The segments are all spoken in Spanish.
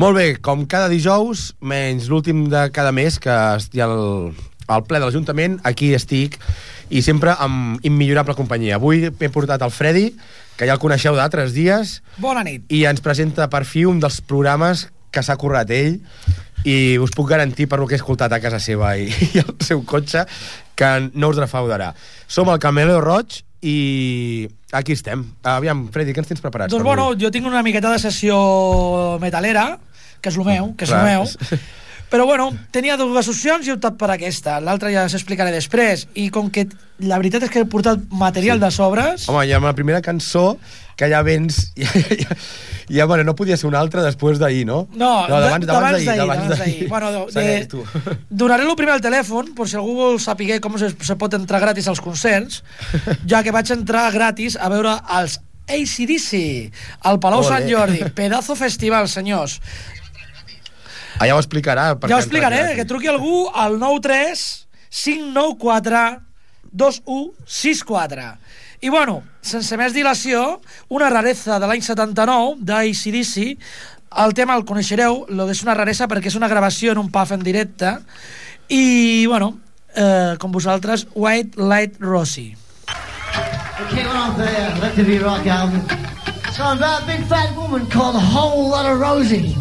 Molt bé, com cada dijous, menys l'últim de cada mes, que hi ha el, el ple de l'Ajuntament, aquí estic, i sempre amb immillorable companyia. Avui m'he portat el Freddy, que ja el coneixeu d'altres dies, Bona nit. i ens presenta per fi un dels programes que s'ha currat ell, i us puc garantir per lo que he escoltat a casa seva i, i el seu cotxe que no us defraudarà. Som el Cameleo Roig i aquí estem. Aviam, Freddy, què ens tens preparats? Doncs bueno, avui? jo tinc una miqueta de sessió metalera, que és el meu, que és el meu. Però bueno, tenia dues opcions i he optat per aquesta. L'altra ja s'explicaré després. I com que la veritat és que he portat material sí. de sobres... Home, ja amb la primera cançó, que ja vens... Ja, ja, ja bueno, no podia ser una altra després d'ahir, no? No, de- d'abans d'ahir. Bueno, de, Segueix, tu. donaré el primer al telèfon, per si algú vol saber com se, se pot entrar gratis als concerts, ja que vaig entrar gratis a veure els ACDC, al Palau Ole. Sant Jordi. Pedazo festival, senyors. Ah, ja ho explicarà. Ja ho explicaré, que truqui algú al 93 594 2164. I bueno, sense més dilació, una rareza de l'any 79 d'ACDC, el tema el coneixereu, lo que és una raresa perquè és una gravació en un puff en directe, i bueno, eh, com vosaltres, White Light Rossi. Okay, well, off there, let the be rock album. Song about a big fat woman called a whole lot of Rosie.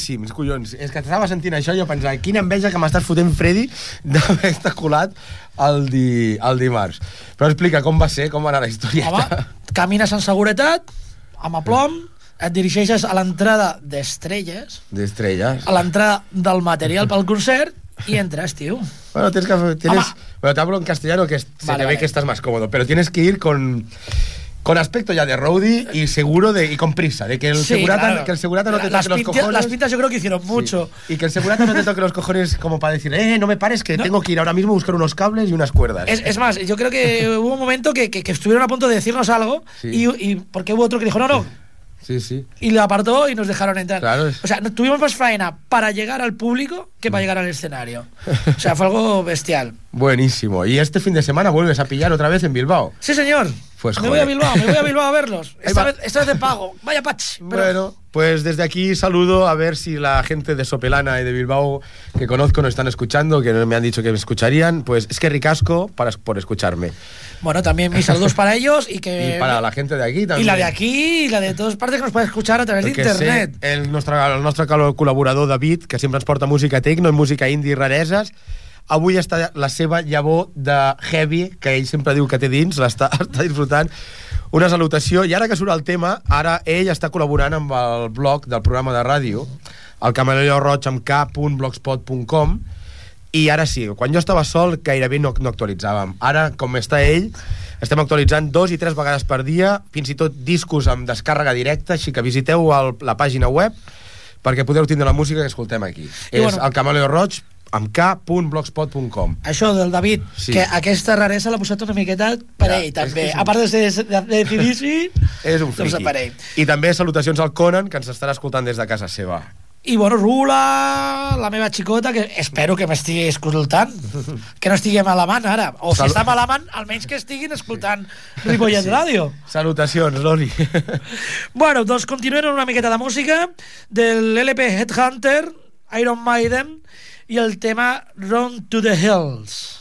Boníssims, collons. És que estava sentint això i jo pensava, quina enveja que m'estàs fotent, Freddy, d'haver estat colat el, di, el dimarts. Però explica com va ser, com va anar la història. Home, camines en seguretat, amb aplom, et dirigeixes a l'entrada d'Estrelles, D'estrelles. a l'entrada del material pel concert, i entres, tio. Bueno, tienes que... Tienes, Home. bueno, te hablo en castellano, que se Vale, te ve vale. que estás más cómodo, pero tienes que ir con... Con aspecto ya de roadie y seguro de, y con prisa, de que el, Sí, segurata, claro. que el segurata no te las toque los cojones. Las pintas yo creo que hicieron mucho. Sí. Y que el segurata no te toque los cojones como para decir, eh, no me pares, que No. tengo que ir ahora mismo a buscar unos cables y unas cuerdas. Es, es más, yo creo que hubo un momento que, que- que estuvieron a punto de decirnos algo Sí. y, y porque hubo otro que dijo, no, no, Sí, sí. y lo apartó y nos dejaron entrar. Claro, O sea, tuvimos más faena para llegar al público que para llegar al escenario. O sea, fue algo bestial. Buenísimo. Y este fin de semana vuelves a pillar otra vez en Bilbao. Sí, señor. Pues, me joder. voy a Bilbao, me voy a Bilbao a verlos. Esta vez, esta vez de pago. Vaya pach. Pero- Bueno, pues desde aquí saludo a ver si la gente de Sopelana y de Bilbao que conozco nos están escuchando, que me han dicho que me escucharían. Pues es que ricasco para, por escucharme. Bueno, también mis saludos para ellos y que... y para la gente de aquí también. Y la de aquí y la de todas partes que nos puede escuchar a través de Perquè internet. sé, el nostre, el nostre col·laborador David, que sempre ens porta música techno i música indie i rareses, avui està la seva llavor de heavy, que ell sempre diu que té dins, l'està està disfrutant. Una salutació. I ara que surt el tema, ara ell està col·laborant amb el blog del programa de ràdio, el camaleo roig amb k.blogspot.com, i ara sí, quan jo estava sol gairebé no, no actualitzàvem. Ara, com està ell, estem actualitzant dos i tres vegades per dia, fins i tot discos amb descàrrega directa, així que visiteu el, la pàgina web perquè podeu tindre la música que escoltem aquí. I És bueno- el Camaleo Roig amb k.blogspot.com. Això del David, Sí. que aquesta raresa l'ha posat una miqueta per Ja, ell, també. és un- A part de ser de, de CDC, És un doncs per ell. I també salutacions al Conan, que ens estarà escoltant des de casa seva. I bueno, Rula, la meva xicota, que espero que m'estigui escoltant, que no estigui malament ara. O si Salut. està malament, almenys que estiguin escoltant Ripollet sí. Ràdio. Salutacions, Loli. Bueno, doncs continuem una miqueta de música del LP Headhunter, Iron Maiden, i el tema Run to the Hills.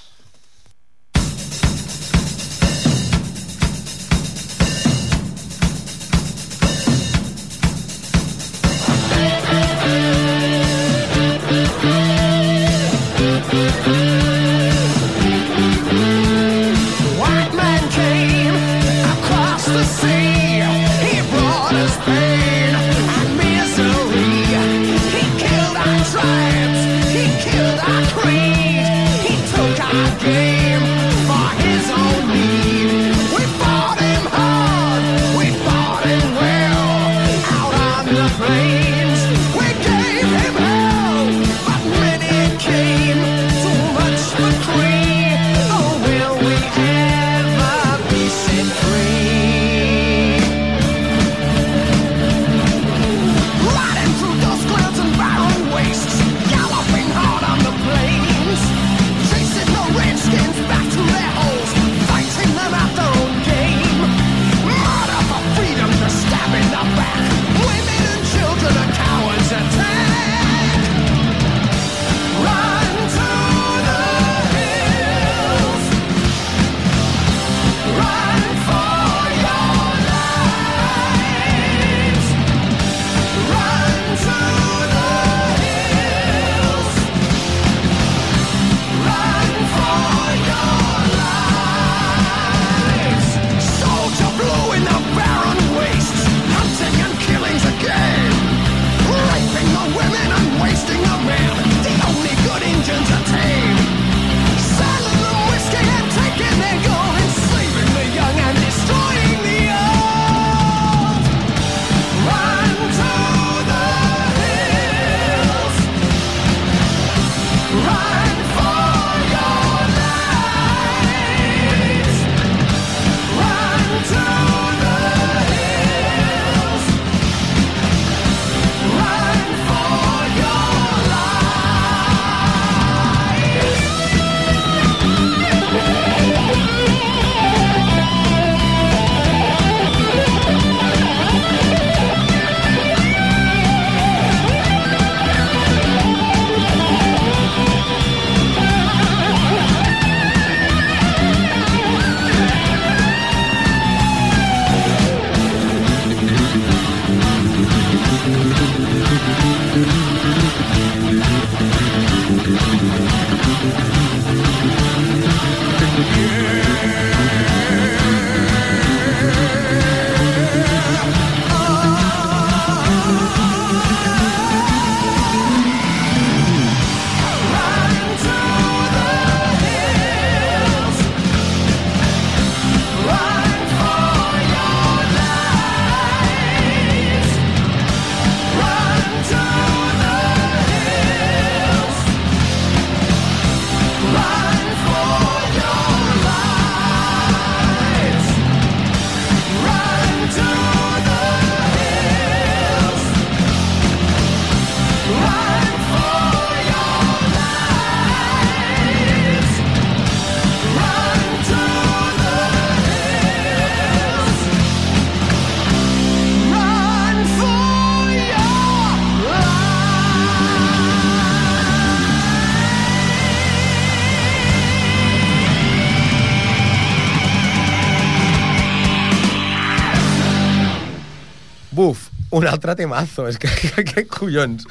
Altre temazo, és que, que, que collons.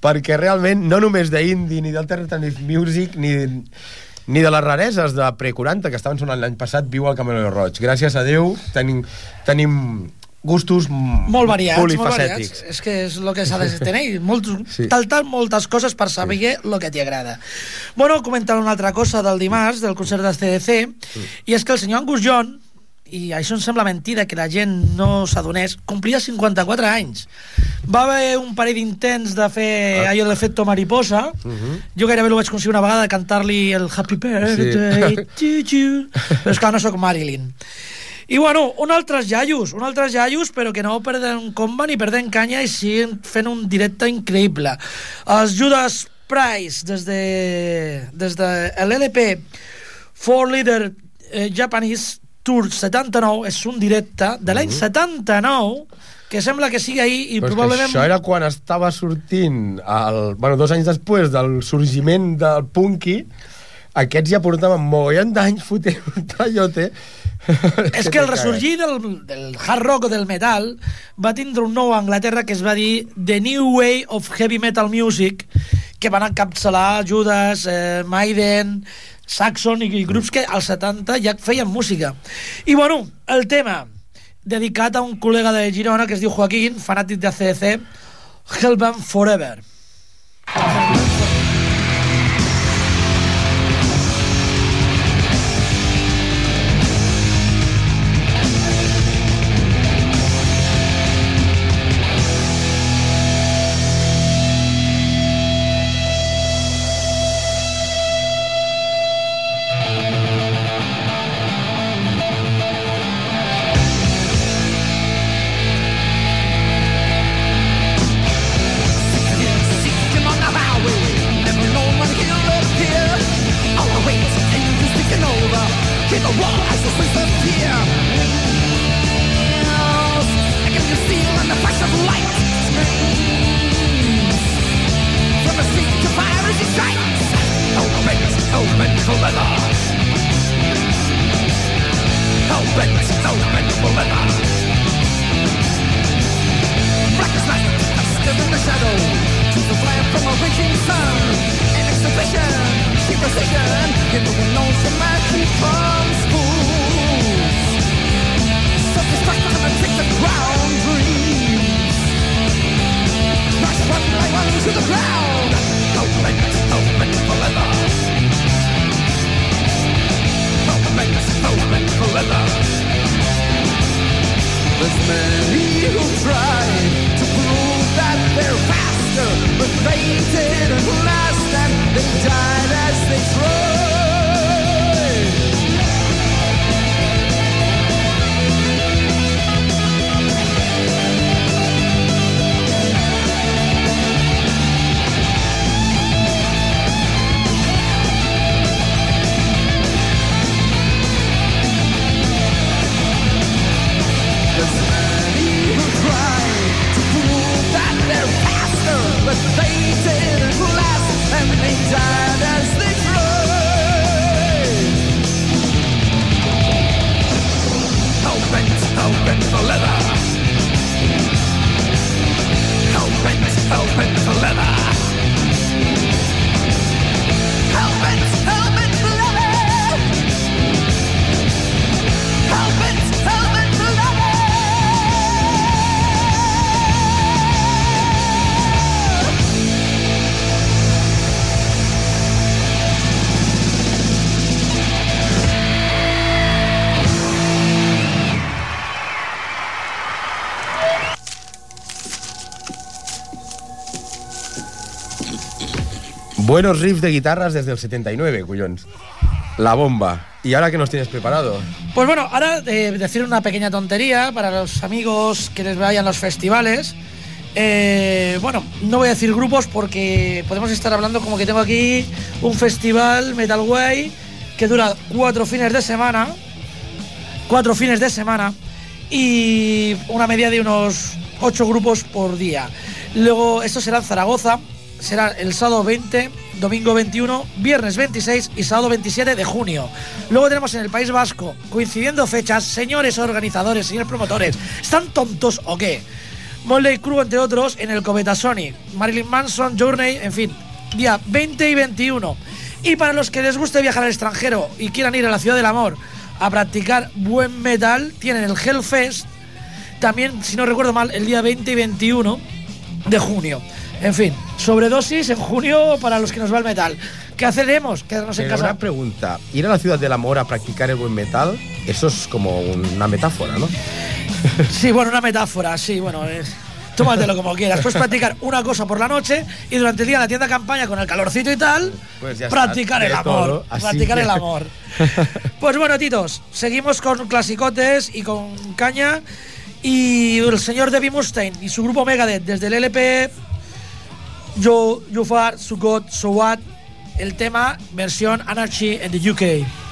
Perquè realment, no només d'indie, ni d'alternative music, ni, ni de les rareses de pre-40 que estaven sonant l'any passat, viu el Camelot Roig. Gràcies a Déu, tenim, tenim gustos molt variats, molt variats. És que és el que s'ha de tenir. Molt, Sí. sí. Tal, tal, moltes coses per saber sí. el que t'hi agrada. Bueno, comentar una altra cosa del dimarts, del concert de CDC, mm. i és que el senyor Angus John, i això em sembla mentida que la gent no s'adonés, complia 54 anys. Va haver un parell d'intents de fer ah. allò de l'efecte mariposa. Uh -huh. Jo gairebé ho vaig aconseguir una vegada de cantar-li el Happy Birthday to you. Però és que no sóc Marilyn. I bueno, un altres iaios, un altres iaios, però que no perden comba ni perden canya i siguen fent un directe increïble. Els Judas Price, des de, des de l'LP Four Leader eh, Japanese Tour 79, és un directe de l'any 79, que sembla que sigui ahir i Però probablement... això era quan estava sortint, el, bueno, dos anys després del sorgiment del punky, aquests ja portaven mogollon d'anys fotent un tallote. És que el ressorgir del, del hard rock o del metal va tindre un nou a Anglaterra que es va dir The New Way of Heavy Metal Music que van encapçalar Judas, eh, Maiden, Saxon i, i grups que als 70 ja feien música. I bueno, el tema dedicat a un col·lega de Girona que es diu Joaquín, fanàtic de CDC, Hellbound Forever. Seeking Buenos riffs de guitarras desde el 79, collons. La bomba. ¿Y ahora qué nos tienes preparado? Pues bueno, ahora eh, decir una pequeña tontería para los amigos que les vayan los festivales. Eh, bueno, no voy a decir grupos porque podemos estar hablando como que tengo aquí un festival Metal Way que dura cuatro fines de semana. Cuatro fines de semana. Y una media de unos ocho grupos por día. Luego, esto será en Zaragoza. Será el sábado 20, domingo 21, viernes 26 y sábado 27 de junio. Luego tenemos en el País Vasco, coincidiendo fechas, señores organizadores, señores promotores, ¿están tontos o qué? Motley Crue, entre otros, en el Cometa Sony. Marilyn Manson, Journey, en fin, día 20 y 21. Y para los que les guste viajar al extranjero y quieran ir a la Ciudad del Amor a practicar buen metal, tienen el Hellfest, también, si no recuerdo mal, el día 20 y 21 de junio. En fin, sobredosis en junio para los que nos va el metal. ¿Qué haceremos? Quedarnos en Pero casa. una pregunta. Ir a la ciudad del amor a practicar el buen metal, eso es como una metáfora, ¿no? Sí, bueno, una metáfora, sí, bueno, es... Tómatelo como quieras. Puedes practicar una cosa por la noche y durante el día en la tienda de campaña con el calorcito y tal, Pues ya está, practicar el amor. todo, practicar que- el amor. Pues bueno, titos, seguimos con clasicotes y con caña. Y el señor Debbie Mustaine y su grupo Megadeth desde el LP Yo, You Far, So So What, el tema versión Anarchy in the UK.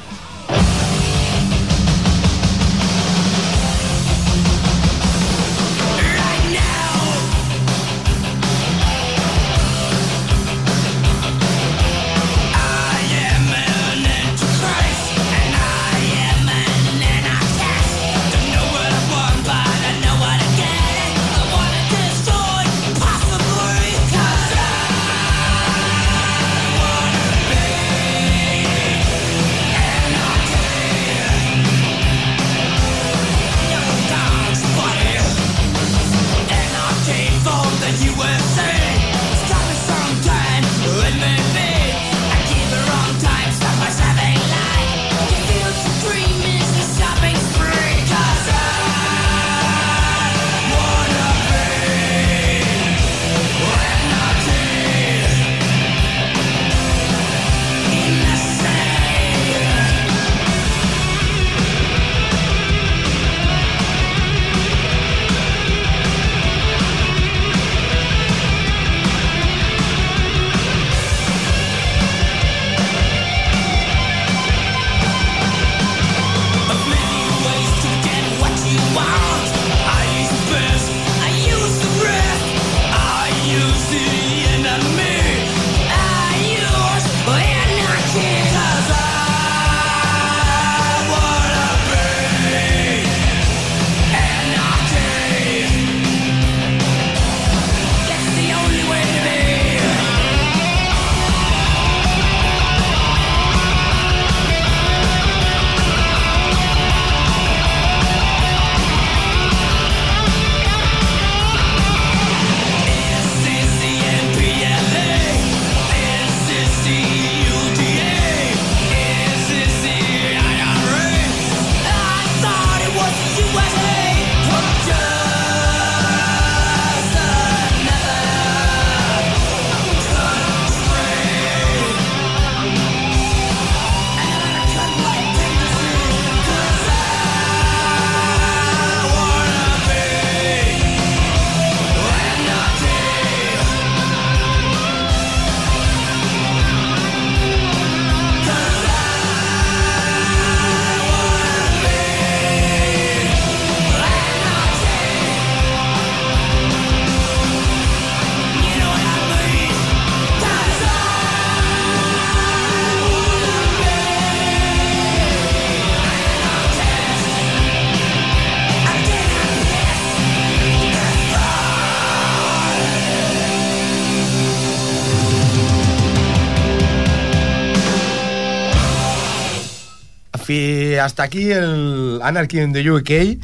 Hasta aquí el Anarchy in the UK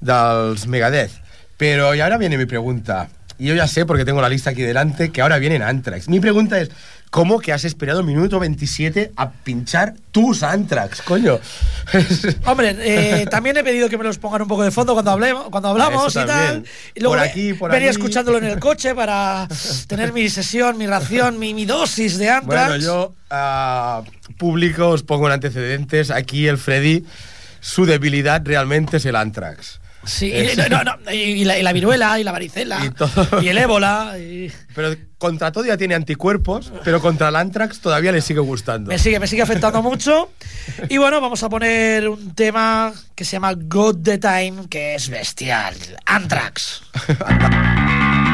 dels Megadeth. Pero y ahora viene mi pregunta. Y yo ya sé, porque tengo la lista aquí delante, que ahora vienen Anthrax. Mi pregunta es, ¿cómo que has esperado minuto 27 a pinchar tus Anthrax, coño? Hombre, eh, también he pedido que me los pongan un poco de fondo cuando hablemos, cuando hablamos y tal. Y luego Por aquí, por venía allí. escuchándolo en el coche para tener mi sesión, mi ración, mi, mi dosis de Anthrax. Bueno, yo, ah, público, os pongo en antecedentes. Aquí el Freddy, su debilidad realmente es el Anthrax. Sí, y, no, no, y- la, y la viruela, y la varicela, Y todo. y el ébola. Pero contra todo ya tiene anticuerpos, pero contra el Anthrax todavía le sigue gustando. Me sigue, me sigue afectando mucho. Y bueno, vamos a poner un tema que se llama God the Time, que es bestial. Anthrax.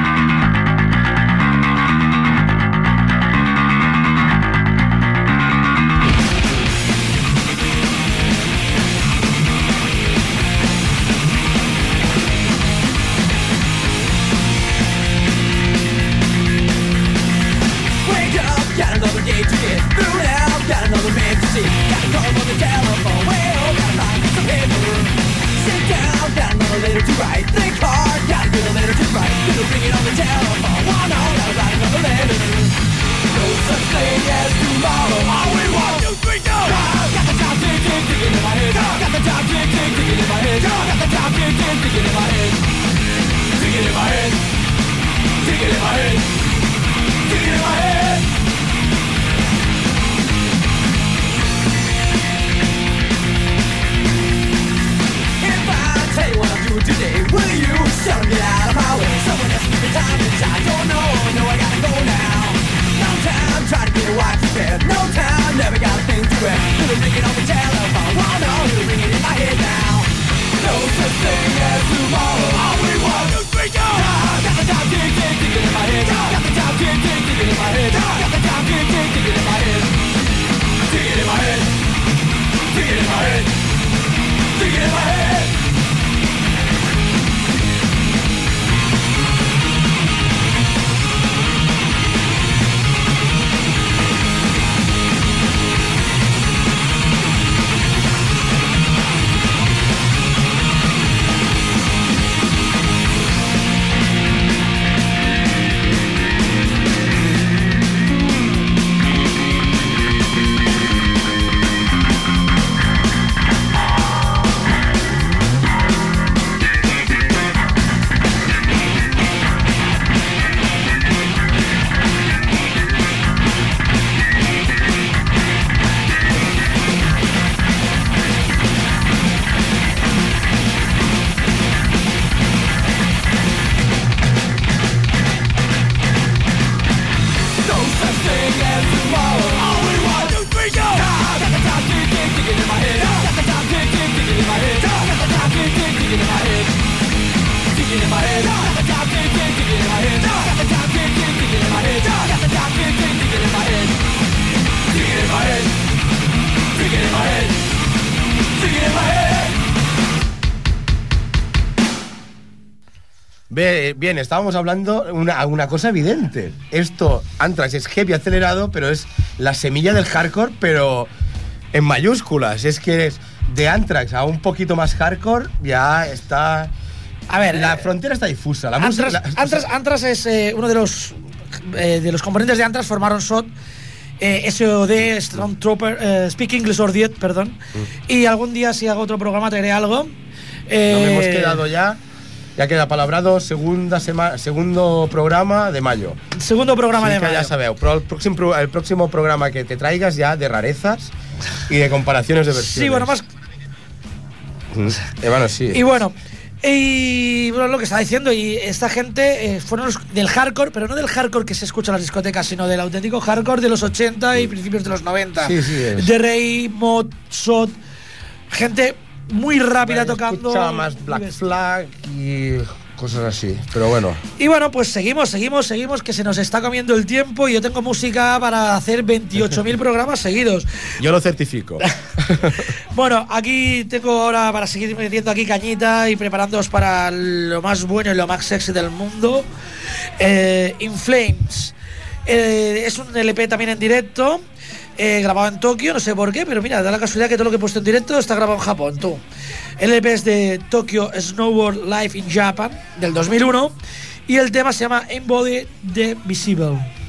Bien, estábamos hablando una, una cosa evidente. Esto, Anthrax, es heavy acelerado, pero es la semilla del hardcore, pero en mayúsculas. Es que es de Anthrax a un poquito más hardcore, ya está. A ver, la eh, frontera está difusa. La. Anthrax, la- Anthrax- Anthrax es eh, uno de los eh, de los componentes de Anthrax formaron SOT, eh, SOD, Stormtrooper, eh, Speak English or Dead, perdón. Mm. Y algún día si hago otro programa traeré algo. Nos Eh, hemos quedado ya. Ya queda palabrado segunda semana, segundo programa de mayo. Segundo programa de que mayo. ya sabeu, però el próximo, pro- el próximo programa que te traigas ya de rarezas y de comparaciones de versiones. Sí, bueno, más. Eh, bueno, sí. Y bueno, y bueno, lo que estaba diciendo, y esta gente eh, fueron los del hardcore, pero no del hardcore que se escucha en las discotecas, sino del auténtico hardcore de los 80 y principios de los 90. Sí, sí, es. De Rey, Mod, Sot, gente muy rápida tocando. escuchaba más Black Flag y cosas así. Pero bueno, Y bueno, pues seguimos, seguimos, seguimos, que se nos está comiendo el tiempo y yo tengo música para hacer 28.000 programas seguidos. yo lo certifico. Bueno, aquí tengo ahora para seguir metiendo aquí cañita y preparándoos para lo más bueno y lo más sexy del mundo. Eh, In Flames. Eh, es un LP también en directo, eh, grabado en Tokio, no sé por qué, pero mira, da la casualidad que todo lo que he puesto en directo está grabado en Japón, tú. El LP es de Tokyo Snowboard Live in Japan, del 2001, y el tema se llama Embody the Visible.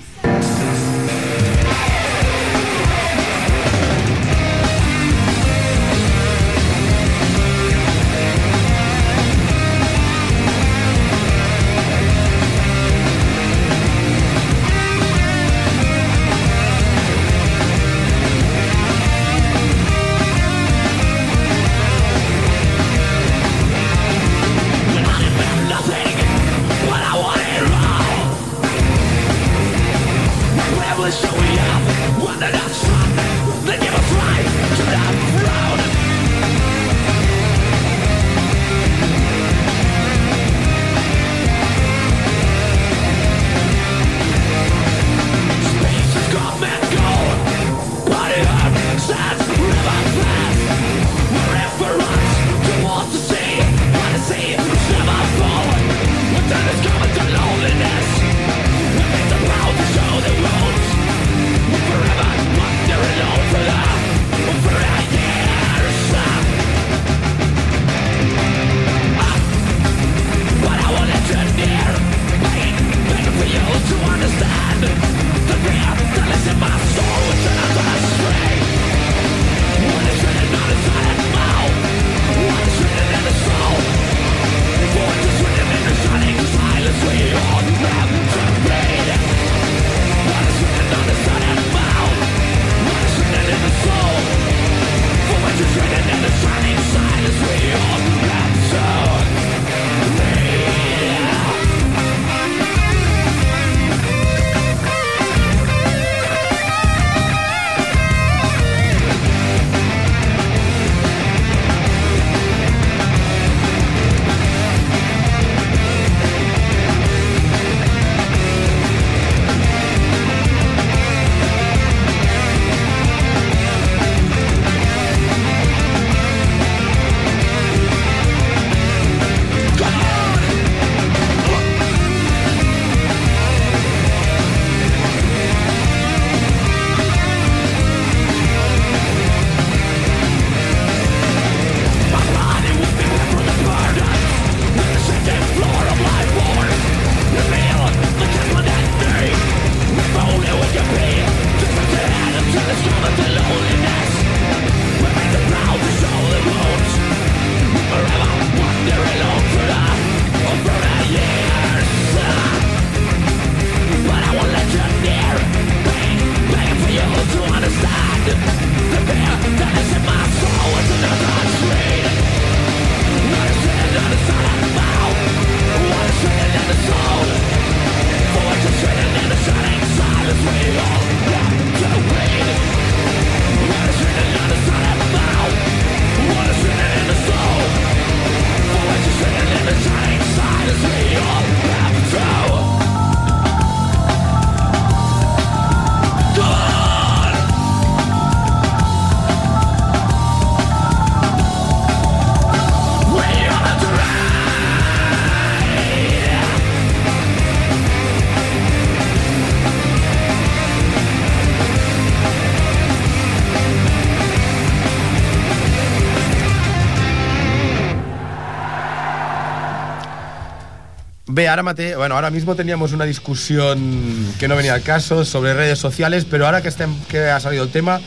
Ve, ahora, mate, bueno, ahora mismo teníamos una discusión que no venía al caso sobre redes sociales, pero ahora que, que ha salido el tema,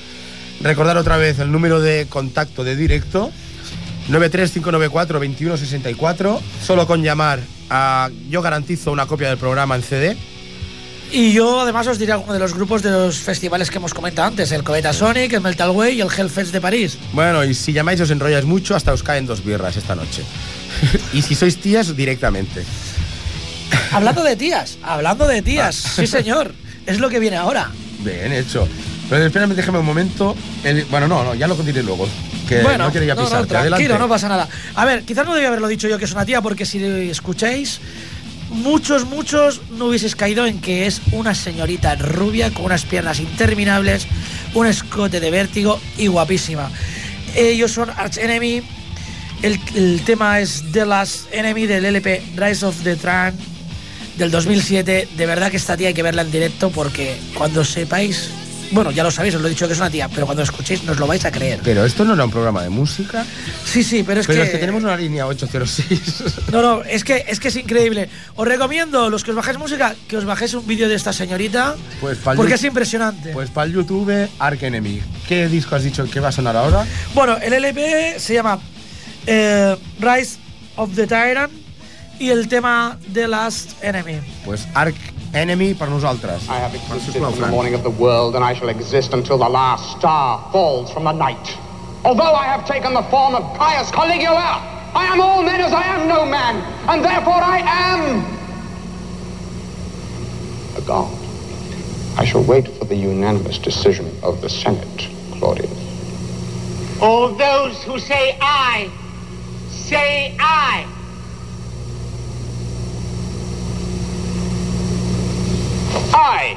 recordar otra vez el número de contacto de directo, 93594-2164, solo con llamar a... Yo garantizo una copia del programa en CD. Y yo además os diré alguno de los grupos de los festivales que hemos comentado antes, el Cometa Sonic, el Metal Way y el Hellfest de París. Bueno, y si llamáis os enrolláis mucho, hasta os caen dos birras esta noche. y si sois tías, directamente. Hablando de tías, hablando de tías, sí señor, es lo que viene ahora. Bien hecho. Pero espérame, déjame un momento. El- bueno, no, no, ya lo diré luego. Que bueno, no quería no, no, pisarte. tranquilo, Adelante. no pasa nada. A ver, quizás no debía haberlo dicho yo que es una tía, porque si escucháis, muchos, muchos no hubieseis caído en que es una señorita rubia con unas piernas interminables, un escote de vértigo y guapísima. Ellos son Arch Enemy. El, el tema es The Last Enemy del LP Rise of the Tran del 2007. De verdad que esta tía hay que verla en directo porque cuando sepáis, bueno, ya lo sabéis, os lo he dicho que es una tía, pero cuando escuchéis no os lo vais a creer. Pero esto no era un programa de música. Sí, sí, pero es pero que. es que tenemos una línea 806. No, no, es que, es que es increíble. Os recomiendo, los que os bajéis música, que os bajéis un vídeo de esta señorita. Pues pa'l porque es impresionante. pues para el YouTube, Ark Enemy. ¿Qué disco has dicho que va a sonar ahora? Bueno, el LP se llama eh, Rise of the Tyrant y el tema The Last Enemy. Pues Ark Enemy per nosaltres. I have existed sisplau, from the morning of the world, and I shall exist until the last star falls from the night. Although I have taken the form of Caius Caligula, I am all men as I am no man, and therefore I am a god. I shall wait for the unanimous decision of the Senate, Claudius. All those who say I, say I.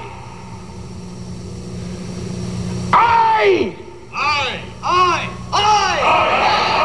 I. I. I. I. I.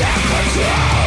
temperature.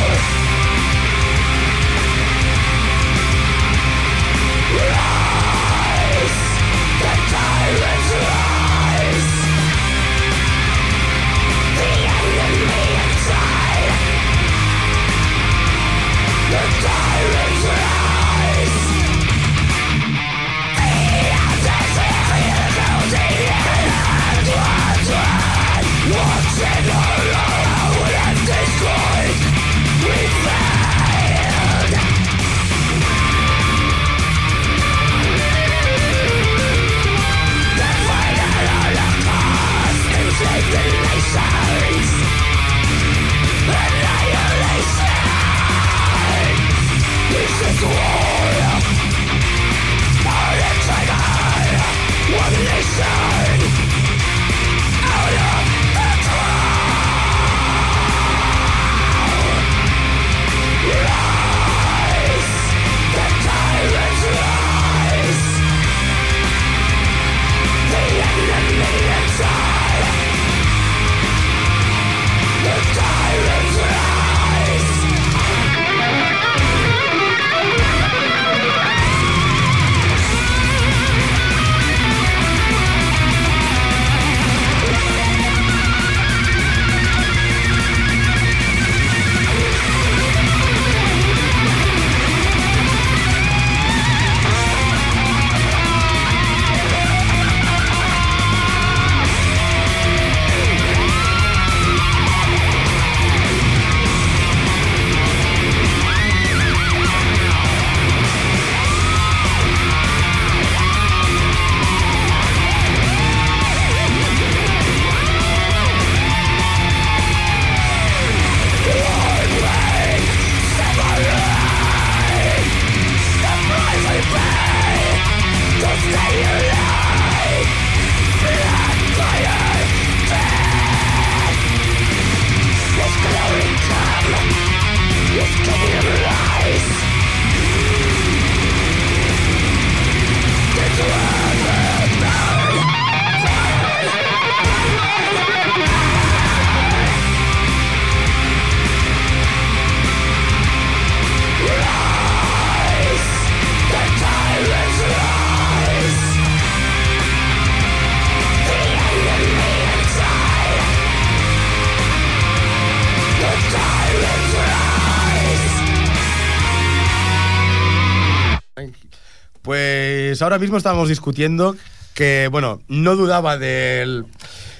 Ahora mismo estábamos discutiendo que, bueno, no dudaba del-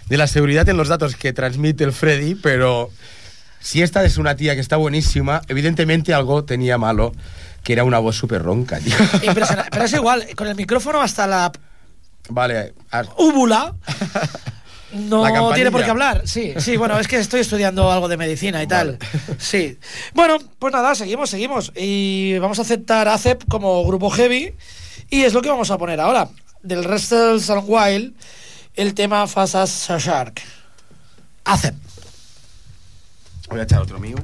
de la seguridad en los datos que transmite el Freddy, pero si esta es una tía que está buenísima, evidentemente algo tenía malo, que era una voz súper ronca, tío. Impresionante. Pero es igual, con el micrófono hasta la Vale, has- úvula no tiene por qué hablar. Sí, sí, bueno, es que estoy estudiando algo de medicina y tal. Sí. Bueno, pues nada, seguimos, seguimos. Y vamos a aceptar a ACEP como grupo heavy. Y es lo que vamos a poner ahora. Del Restles and Wild, el tema Fasas Shark. ACEP. voy a echar otro mío.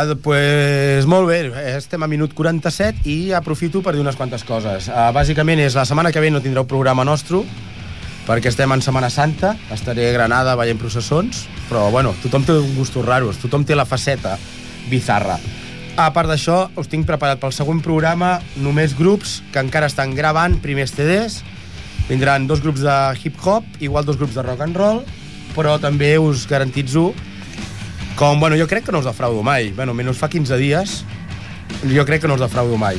Uh, pues molt bé, estem a minut 47 i aprofito per dir unes quantes coses. Uh, bàsicament és la setmana que ve no tindreu programa nostre perquè estem en Setmana Santa, estaré a Granada veient processons, però bueno, tothom té gustos raros, tothom té la faceta bizarra. A part d'això, us tinc preparat pel següent programa només grups que encara estan gravant primers CDs, vindran dos grups de hip-hop, igual dos grups de rock and roll, però també us garantitzo com, bueno, jo crec que no us defraudo mai. Bueno, menys fa 15 dies, jo crec que no us defraudo mai.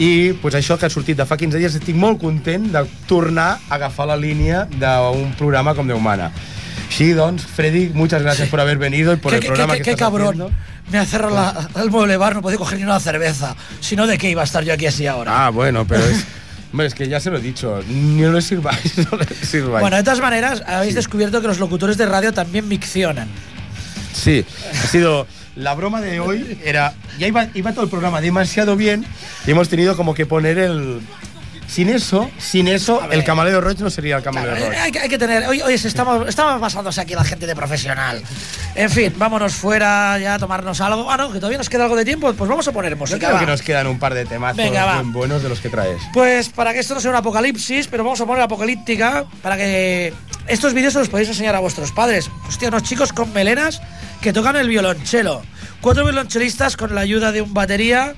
i pues, això que ha sortit de fa 15 dies estic molt content de tornar a agafar la línia d'un programa com Déu mana. Així, doncs, Freddy, muchas gracias por haber venido y por qué, el programa qué- que qué estás cabrón. haciendo. Me ha cerrado la- el mueble bar, no puedo coger ni una cerveza. Si no, ¿de qué iba a estar yo aquí así ahora? Ah, bueno, pero es... Hombre, es que ya se lo he dicho, ni no le sirváis, no le sirváis. Bueno, de todas maneras, habéis descubierto que los locutores de radio también miccionan. Sí, ha sido. La broma de hoy era. Ya iba, iba todo el programa demasiado bien y hemos tenido como que poner el. Sin eso, sin eso, el camaleo Roach no sería el camaleo Claro, Roach. hay, que- hay que tener. Hoy se estamos, estamos basándose aquí la gente de profesional. En fin, vámonos fuera ya a tomarnos algo. Ah, no, que todavía nos queda algo de tiempo. Pues vamos a poner Yo música. creo va. que nos quedan un par de bien buenos de los que traes. Pues para que esto no sea un apocalipsis, pero vamos a poner apocalíptica, para que estos vídeos se los podéis enseñar a vuestros padres. Hostia, unos chicos con melenas que tocan el violonchelo. Cuatro violonchelistas con la ayuda de un batería.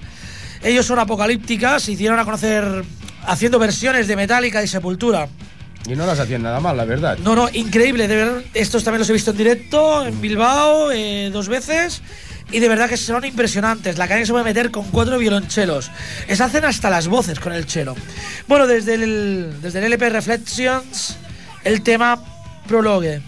Ellos son apocalípticas, se hicieron a conocer haciendo versiones de Metallica y Sepultura. Y no las hacían nada mal, la verdad. No, no, increíble, de verdad. Estos también los he visto en directo, en Bilbao, eh, dos veces. Y de verdad que son impresionantes. La caña que se puede meter con cuatro violonchelos. Les hacen hasta las voces con el chelo. Bueno, desde el, desde el LP Reflections, el tema Prologue.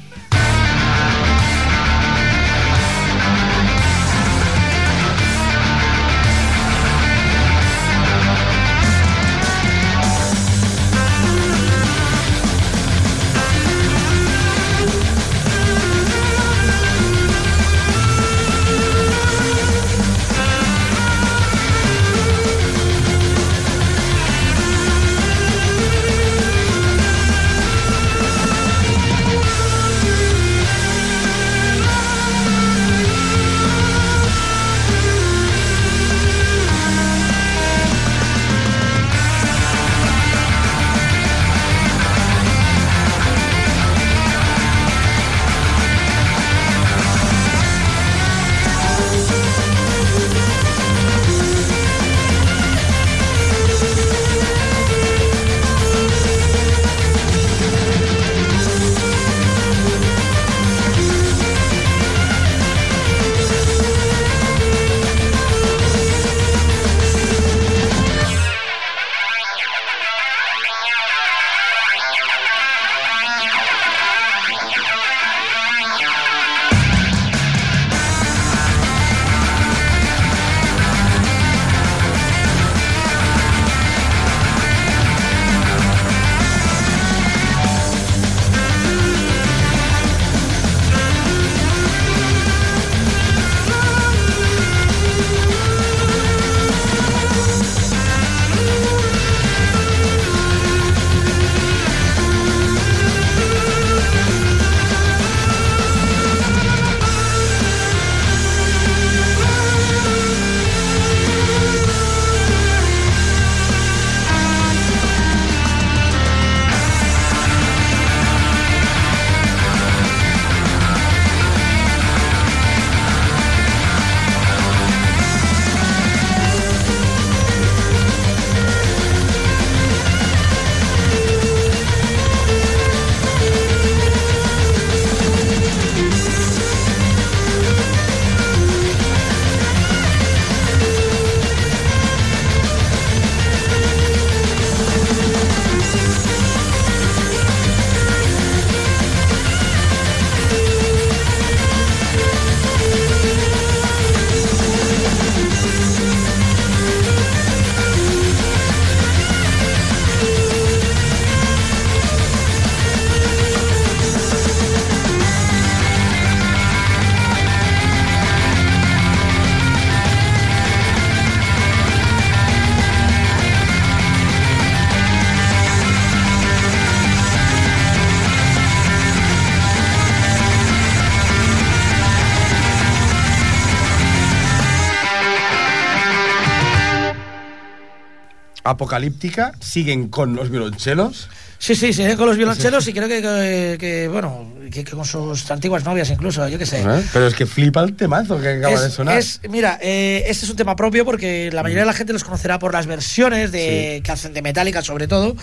Apocalíptica siguen con los violonchelos. Sí, sí, se ven con los violonchelos y creo que, que- que, bueno, que, que con sus antiguas novias incluso, yo qué sé. ¿eh? Pero es que flipa el temazo que acaba Es- de sonar. es- mira, eh, este es un tema propio porque la mayoría de la gente los conocerá por las versiones de, que hacen de Metallica, sobre todo.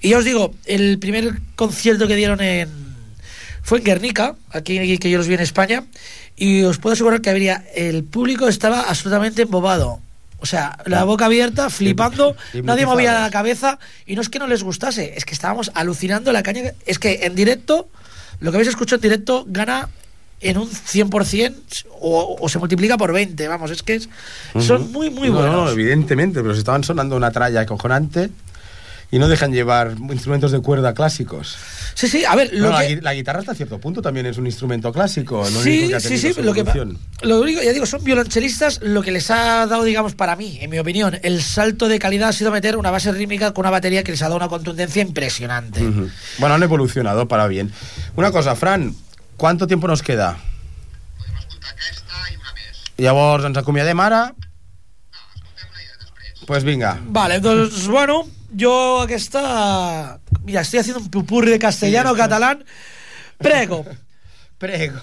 Y ya os digo, el primer concierto que dieron en fue en Guernica, aquí que yo los vi en España, y os puedo asegurar que habría el público estaba absolutamente embobado. O sea, la boca abierta, flipando, nadie movía la cabeza y no es que no les gustase, es que estábamos alucinando la caña. Es que en directo, lo que habéis escuchado en directo gana en un 100% o, o se multiplica por 20, vamos, es que es- son muy, muy No, buenos. No, evidentemente, pero se estaban sonando una tralla acojonante y no dejan llevar instrumentos de cuerda clásicos. Sí, sí, a ver, lo que... la guitarra hasta cierto punto también es un instrumento clásico. Lo único Sí, que ha sí, sí, lo que, lo único, ya digo, son violonchelistas, lo que les ha dado, digamos, para mí, en mi opinión, el salto de calidad ha sido meter una base rítmica con una batería que les ha dado una contundencia impresionante. Ujú. Bueno, han evolucionado para bien. Una cosa, Fran, ¿cuánto tiempo nos queda? Llavors ens acomiadem ara? Pues vinga. Vale, doncs, bueno, yo aquesta... Mira, estoy haciendo un pupurri de castellano, Sí, catalán. Prego. Prego.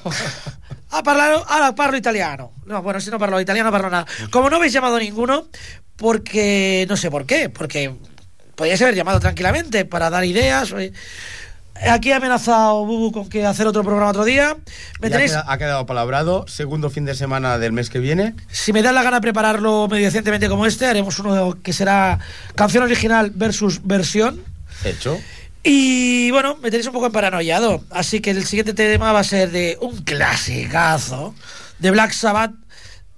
Ah, parlaro, ahora parlo italiano. No, bueno, si no parlo italiano, no parlo nada. Como no habéis llamado ninguno, porque no sé por qué, porque podíais haber llamado tranquilamente para dar ideas. Aquí ha amenazado Bubu con que hacer otro programa otro día. Me ha quedado palabrado. Segundo fin de semana del mes que viene. si me da la gana prepararlo medio decentemente como este, haremos uno que será canción original versus versión. Hecho. Y bueno, me tenéis un poco emparanoiado. Así que el siguiente tema va a ser de un clasicazo de Black Sabbath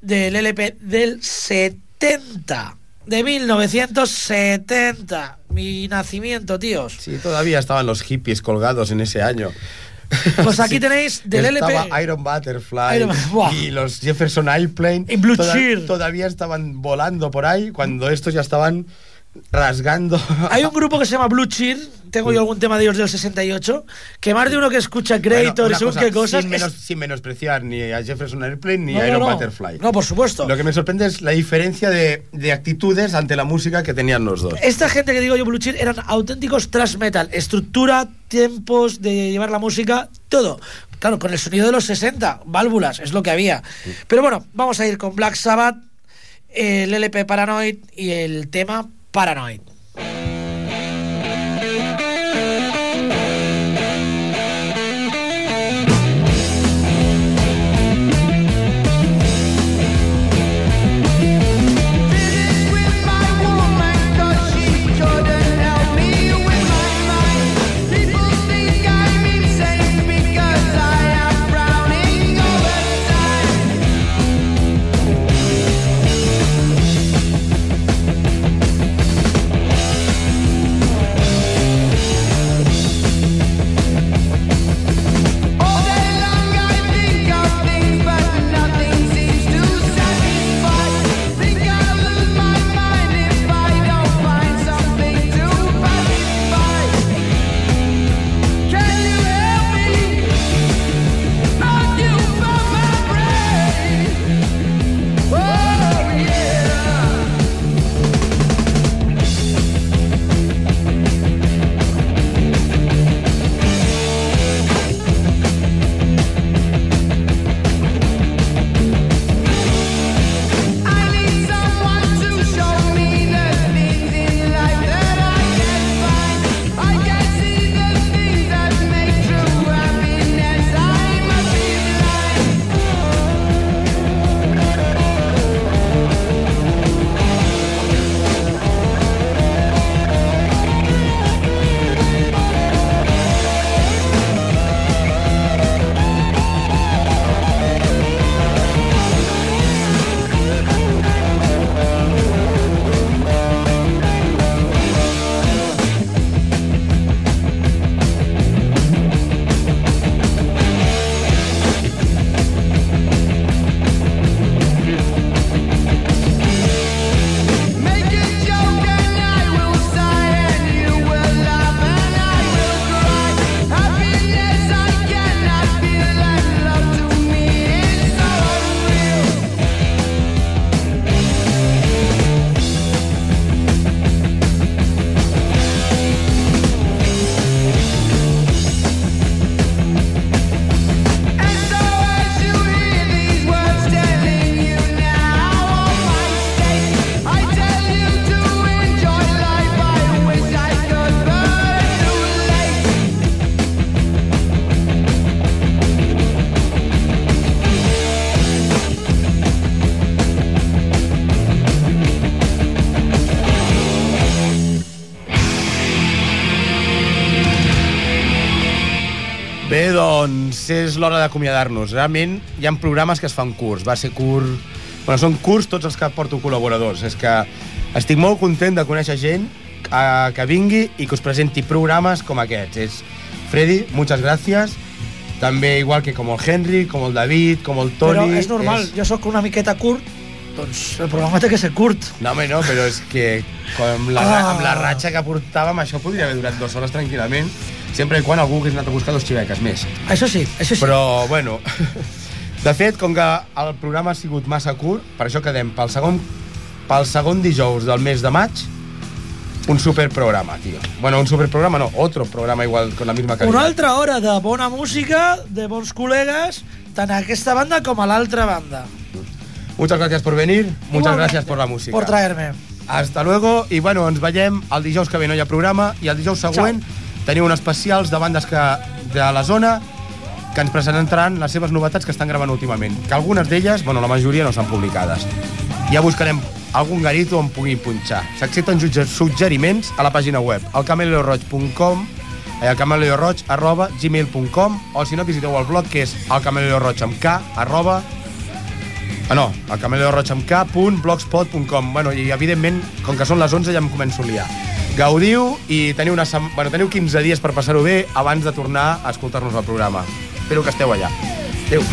del LP del 70. De 1970. Mi nacimiento, tíos. Sí, todavía estaban los hippies colgados en ese año. Pues aquí tenéis del Estaba LP. Iron Butterfly Iron- y los Jefferson Airplane Y Blue toda- todavía estaban volando por ahí cuando estos ya estaban rasgando. Hay un grupo que se llama Blue Cheer. Tengo yo algún tema de ellos del 68. Que más de uno que escucha Bueno, Creator y según cosa, qué cosas. Sin, es- menos- sin menospreciar ni a Jefferson Airplane ni No, a Iron no. Butterfly. No, por supuesto. Lo que me sorprende es la diferencia de, de actitudes ante la música que tenían los dos. Esta gente que digo yo, Blue Cheer, eran auténticos thrash metal. Estructura, tiempos de llevar la música, todo. Claro, con el sonido de los 60, válvulas, es lo que había. Pero bueno, vamos a ir con Black Sabbath, el LP Paranoid y el tema paranoid. És l'hora d'acomiadar-nos. Realment hi ha programes que es fan curts. Va ser curt... Bueno, són curts tots els que porto col·laboradors. És que estic molt content de conèixer gent eh, que vingui i que us presenti programes com aquests. És Freddy, muchas gracias. També igual que com el Henry, com el David, com el Toni... Però és normal, jo sóc una miqueta curt, doncs el programa té que ser curt. No, home, no, però és que com la, Ah. amb la ratxa que portàvem, això podria haver durat dues hores tranquil·lament, sempre i quan algú hagués anat a buscar dos xiveques més. Això sí, això sí. Però, bueno, de fet, com que el programa ha sigut massa curt, per això quedem pel segon, pel segon dijous del mes de maig, un superprograma, tio. Bueno, un superprograma no, otro programa igual, con la misma calidad. Una altra hora de bona música, de bons col·legues, tant a aquesta banda com a l'altra banda. Muchas gracias por venir, muchas Igualmente, gracias por la música. Por traerme. Hasta luego, i bueno, ens veiem el dijous que ve no hi ha programa, i el dijous següent teniu un especials de bandes que, de la zona que ens presentaran les seves novetats que estan gravant últimament, que algunes d'elles, bueno, la majoria no s'han publicades. Ja buscarem algun garito on puguin punxar. S'accepten suggeriments a la pàgina web alcameloroig.com eh, alcameloroig arroba gmail.com o si no visiteu el blog que és alcameloroig amb k arroba Ah, no, el cameleo roig amb k.blogspot.com. Bueno, i evidentment, com que són les 11 ja em començo a liar. Gaudiu i teniu, una sem... bueno, teniu 15 dies per passar-ho bé abans de tornar a escoltar-nos al programa. Espero que esteu allà. Adéu.